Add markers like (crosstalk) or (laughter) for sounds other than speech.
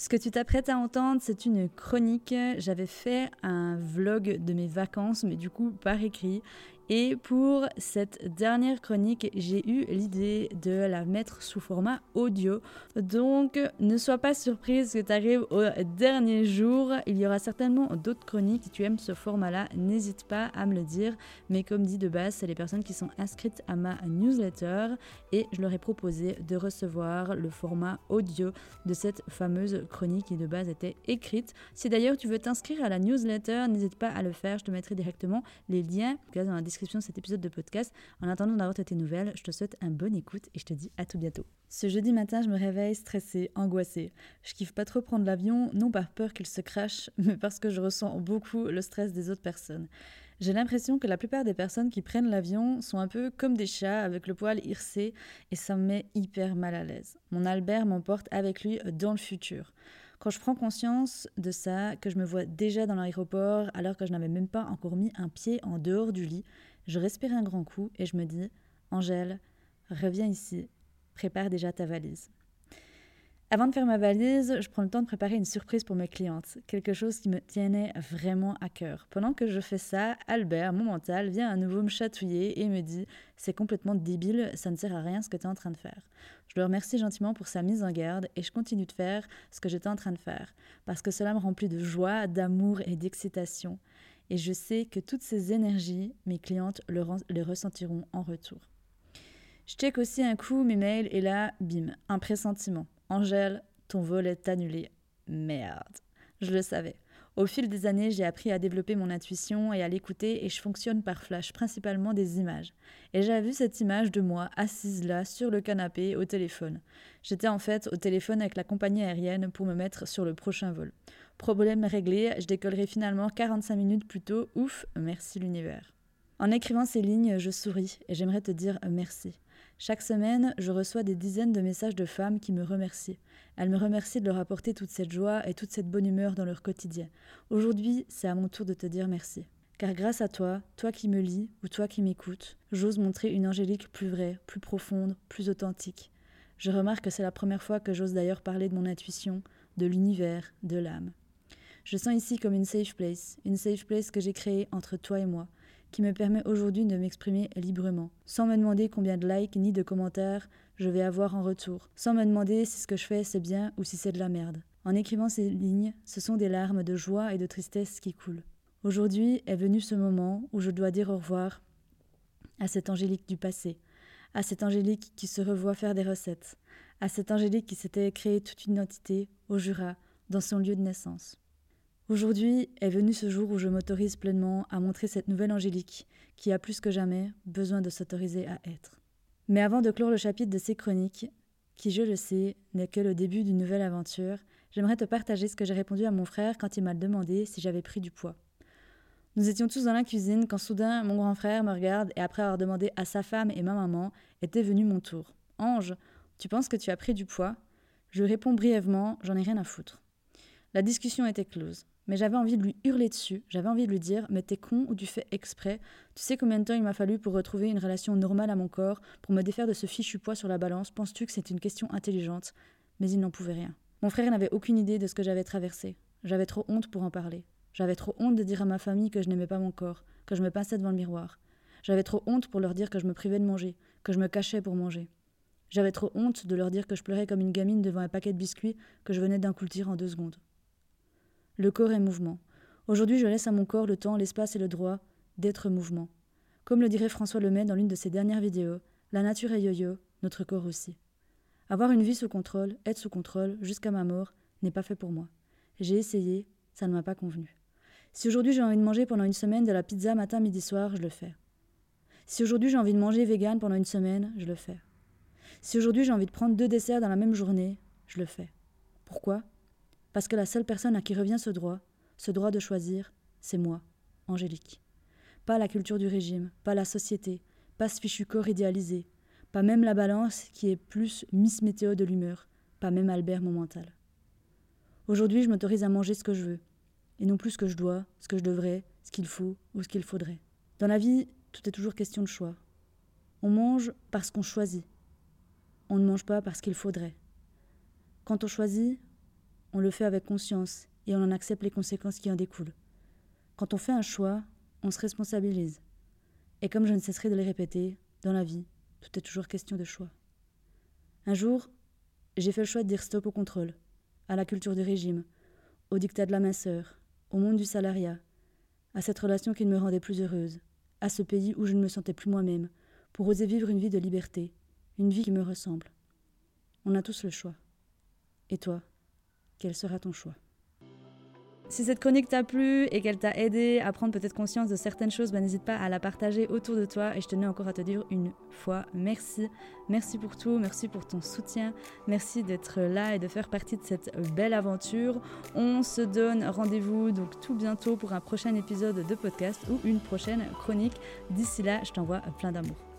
Ce que tu t'apprêtes à entendre, c'est une chronique. J'avais fait un vlog de mes vacances, mais du coup par écrit. Et pour cette dernière chronique, j'ai eu l'idée de la mettre sous format audio. Donc ne sois pas surprise que tu arrives au dernier jour. Il y aura certainement d'autres chroniques. Si tu aimes ce format-là, n'hésite pas à me le dire. Mais comme dit de base, c'est les personnes qui sont inscrites à ma newsletter et je leur ai proposé de recevoir le format audio de cette fameuse chronique qui de base était écrite. Si d'ailleurs tu veux t'inscrire à la newsletter, n'hésite pas à le faire. Je te mettrai directement les liens dans la description de cet épisode de podcast. En attendant d'avoir tes nouvelles, je te souhaite un bon écoute et je te dis à tout bientôt. Ce jeudi matin, je me réveille stressée, angoissée. Je kiffe pas trop prendre l'avion, non par peur qu'il se crache, (laughs) mais parce que je ressens beaucoup le stress des autres personnes. J'ai l'impression que la plupart des personnes qui prennent l'avion sont un peu comme des chats avec le poil hircé et ça me met hyper mal à l'aise. Mon Albert m'emporte avec lui dans le futur. Quand je prends conscience de ça, que je me vois déjà dans l'aéroport alors que je n'avais même pas encore mis un pied en dehors du lit, je respire un grand coup et je me dis Angèle, reviens ici, prépare déjà ta valise. Avant de faire ma valise, je prends le temps de préparer une surprise pour mes clientes, quelque chose qui me tenait vraiment à cœur. Pendant que je fais ça, Albert, mon mental, vient à nouveau me chatouiller et me dit C'est complètement débile, ça ne sert à rien ce que tu es en train de faire. Je le remercie gentiment pour sa mise en garde et je continue de faire ce que j'étais en train de faire, parce que cela me remplit de joie, d'amour et d'excitation. Et je sais que toutes ces énergies, mes clientes le, les ressentiront en retour. Je check aussi un coup mes mails et là, bim, un pressentiment. Angèle, ton vol est annulé. Merde. Je le savais. Au fil des années, j'ai appris à développer mon intuition et à l'écouter et je fonctionne par flash, principalement des images. Et j'ai vu cette image de moi assise là, sur le canapé, au téléphone. J'étais en fait au téléphone avec la compagnie aérienne pour me mettre sur le prochain vol. Problème réglé, je décollerai finalement 45 minutes plus tôt. Ouf, merci l'univers. En écrivant ces lignes, je souris et j'aimerais te dire merci. Chaque semaine, je reçois des dizaines de messages de femmes qui me remercient. Elles me remercient de leur apporter toute cette joie et toute cette bonne humeur dans leur quotidien. Aujourd'hui, c'est à mon tour de te dire merci. Car grâce à toi, toi qui me lis ou toi qui m'écoutes, j'ose montrer une angélique plus vraie, plus profonde, plus authentique. Je remarque que c'est la première fois que j'ose d'ailleurs parler de mon intuition, de l'univers, de l'âme. Je sens ici comme une safe place, une safe place que j'ai créée entre toi et moi, qui me permet aujourd'hui de m'exprimer librement, sans me demander combien de likes ni de commentaires je vais avoir en retour, sans me demander si ce que je fais c'est bien ou si c'est de la merde. En écrivant ces lignes, ce sont des larmes de joie et de tristesse qui coulent. Aujourd'hui est venu ce moment où je dois dire au revoir à cette angélique du passé, à cette angélique qui se revoit faire des recettes, à cette angélique qui s'était créée toute une identité au Jura, dans son lieu de naissance. Aujourd'hui est venu ce jour où je m'autorise pleinement à montrer cette nouvelle Angélique qui a plus que jamais besoin de s'autoriser à être. Mais avant de clore le chapitre de ces chroniques, qui je le sais n'est que le début d'une nouvelle aventure, j'aimerais te partager ce que j'ai répondu à mon frère quand il m'a demandé si j'avais pris du poids. Nous étions tous dans la cuisine quand soudain mon grand frère me regarde et après avoir demandé à sa femme et ma maman, était venu mon tour. Ange, tu penses que tu as pris du poids? Je réponds brièvement, j'en ai rien à foutre. La discussion était close mais j'avais envie de lui hurler dessus. J'avais envie de lui dire Mais t'es con ou tu fais exprès? Tu sais combien de temps il m'a fallu pour retrouver une relation normale à mon corps, pour me défaire de ce fichu poids sur la balance? Penses-tu que c'est une question intelligente? Mais il n'en pouvait rien. Mon frère n'avait aucune idée de ce que j'avais traversé. J'avais trop honte pour en parler. J'avais trop honte de dire à ma famille que je n'aimais pas mon corps, que je me pinçais devant le miroir. J'avais trop honte pour leur dire que je me privais de manger, que je me cachais pour manger. J'avais trop honte de leur dire que je pleurais comme une gamine devant un paquet de biscuits que je venais d'incultir en deux secondes. Le corps est mouvement. Aujourd'hui, je laisse à mon corps le temps, l'espace et le droit d'être mouvement. Comme le dirait François Lemay dans l'une de ses dernières vidéos, la nature est yo-yo, notre corps aussi. Avoir une vie sous contrôle, être sous contrôle, jusqu'à ma mort, n'est pas fait pour moi. J'ai essayé, ça ne m'a pas convenu. Si aujourd'hui j'ai envie de manger pendant une semaine de la pizza matin, midi, soir, je le fais. Si aujourd'hui j'ai envie de manger vegan pendant une semaine, je le fais. Si aujourd'hui j'ai envie de prendre deux desserts dans la même journée, je le fais. Pourquoi? Parce que la seule personne à qui revient ce droit, ce droit de choisir, c'est moi, Angélique. Pas la culture du régime, pas la société, pas ce fichu corps idéalisé, pas même la balance qui est plus Miss Météo de l'humeur, pas même Albert mon mental. Aujourd'hui, je m'autorise à manger ce que je veux, et non plus ce que je dois, ce que je devrais, ce qu'il faut ou ce qu'il faudrait. Dans la vie, tout est toujours question de choix. On mange parce qu'on choisit. On ne mange pas parce qu'il faudrait. Quand on choisit, on le fait avec conscience et on en accepte les conséquences qui en découlent. Quand on fait un choix, on se responsabilise. Et comme je ne cesserai de le répéter, dans la vie, tout est toujours question de choix. Un jour, j'ai fait le choix de dire stop au contrôle, à la culture du régime, au dictat de la minceur, au monde du salariat, à cette relation qui ne me rendait plus heureuse, à ce pays où je ne me sentais plus moi-même, pour oser vivre une vie de liberté, une vie qui me ressemble. On a tous le choix. Et toi, quel sera ton choix? Si cette chronique t'a plu et qu'elle t'a aidé à prendre peut-être conscience de certaines choses, bah, n'hésite pas à la partager autour de toi. Et je tenais encore à te dire une fois merci. Merci pour tout, merci pour ton soutien, merci d'être là et de faire partie de cette belle aventure. On se donne rendez-vous donc tout bientôt pour un prochain épisode de podcast ou une prochaine chronique. D'ici là, je t'envoie plein d'amour.